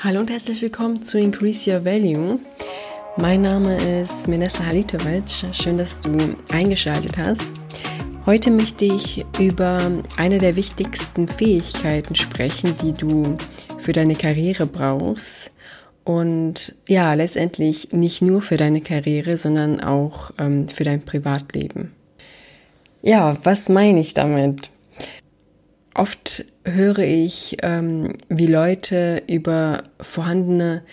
Hallo und herzlich willkommen zu Increase Your Value. Mein Name ist Menessa Halitovic. Schön, dass du eingeschaltet hast. Heute möchte ich über eine der wichtigsten Fähigkeiten sprechen, die du für deine Karriere brauchst. Und ja, letztendlich nicht nur für deine Karriere, sondern auch ähm, für dein Privatleben. Ja, was meine ich damit? Oft höre ich, ähm, wie Leute über vorhandene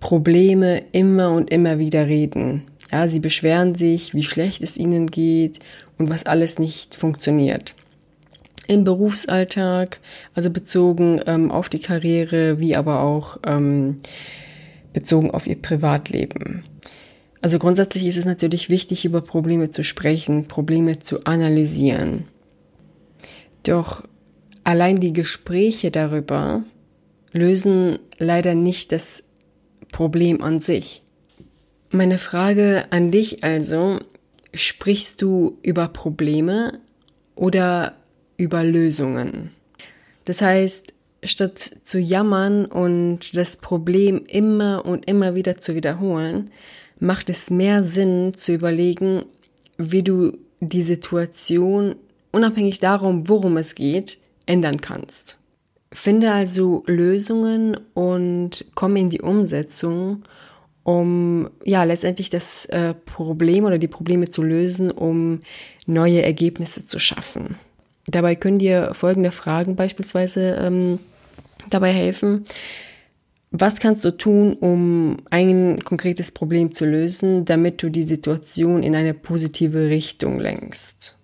Probleme immer und immer wieder reden. Ja, sie beschweren sich, wie schlecht es ihnen geht und was alles nicht funktioniert. Im Berufsalltag, also bezogen ähm, auf die Karriere, wie aber auch ähm, bezogen auf ihr Privatleben. Also grundsätzlich ist es natürlich wichtig, über Probleme zu sprechen, Probleme zu analysieren. Doch Allein die Gespräche darüber lösen leider nicht das Problem an sich. Meine Frage an dich also, sprichst du über Probleme oder über Lösungen? Das heißt, statt zu jammern und das Problem immer und immer wieder zu wiederholen, macht es mehr Sinn zu überlegen, wie du die Situation, unabhängig darum, worum es geht, ändern kannst. Finde also Lösungen und komm in die Umsetzung, um ja letztendlich das äh, Problem oder die Probleme zu lösen, um neue Ergebnisse zu schaffen. Dabei können dir folgende Fragen beispielsweise ähm, dabei helfen. Was kannst du tun, um ein konkretes Problem zu lösen, damit du die Situation in eine positive Richtung lenkst?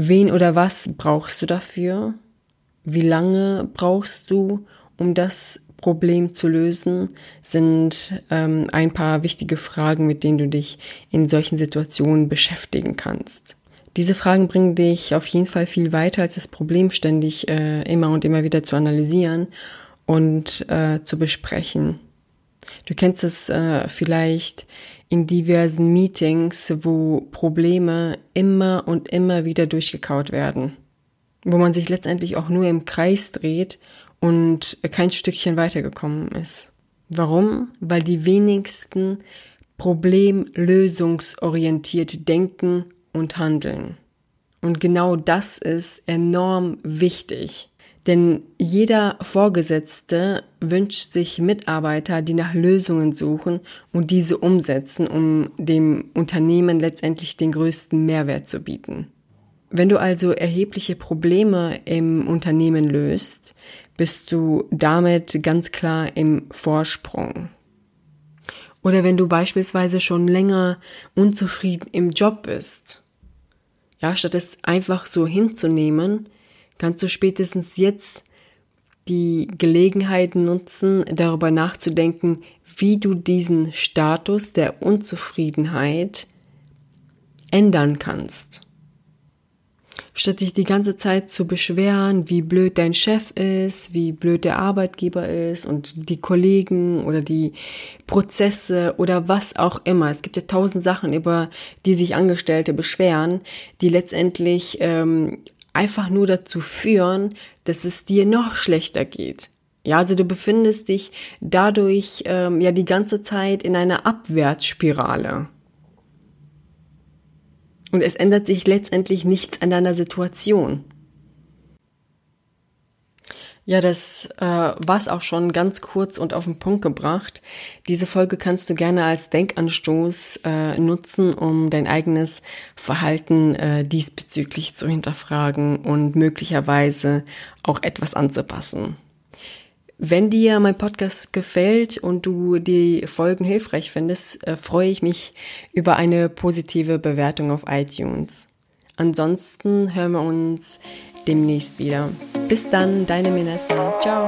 Wen oder was brauchst du dafür? Wie lange brauchst du, um das Problem zu lösen, sind ähm, ein paar wichtige Fragen, mit denen du dich in solchen Situationen beschäftigen kannst. Diese Fragen bringen dich auf jeden Fall viel weiter, als das Problem ständig äh, immer und immer wieder zu analysieren und äh, zu besprechen. Du kennst es äh, vielleicht in diversen Meetings, wo Probleme immer und immer wieder durchgekaut werden, wo man sich letztendlich auch nur im Kreis dreht und kein Stückchen weitergekommen ist. Warum? Weil die wenigsten problemlösungsorientiert denken und handeln. Und genau das ist enorm wichtig. Denn jeder Vorgesetzte wünscht sich Mitarbeiter, die nach Lösungen suchen und diese umsetzen, um dem Unternehmen letztendlich den größten Mehrwert zu bieten. Wenn du also erhebliche Probleme im Unternehmen löst, bist du damit ganz klar im Vorsprung. Oder wenn du beispielsweise schon länger unzufrieden im Job bist, ja, statt es einfach so hinzunehmen, kannst du spätestens jetzt die Gelegenheit nutzen, darüber nachzudenken, wie du diesen Status der Unzufriedenheit ändern kannst. Statt dich die ganze Zeit zu beschweren, wie blöd dein Chef ist, wie blöd der Arbeitgeber ist und die Kollegen oder die Prozesse oder was auch immer. Es gibt ja tausend Sachen, über die sich Angestellte beschweren, die letztendlich ähm, einfach nur dazu führen, dass es dir noch schlechter geht. Ja, also du befindest dich dadurch ähm, ja die ganze Zeit in einer Abwärtsspirale. Und es ändert sich letztendlich nichts an deiner Situation. Ja, das äh, war's auch schon ganz kurz und auf den Punkt gebracht. Diese Folge kannst du gerne als Denkanstoß äh, nutzen, um dein eigenes Verhalten äh, diesbezüglich zu hinterfragen und möglicherweise auch etwas anzupassen. Wenn dir mein Podcast gefällt und du die Folgen hilfreich findest, äh, freue ich mich über eine positive Bewertung auf iTunes. Ansonsten hören wir uns demnächst wieder. Bis dann, deine Minessa. Ciao.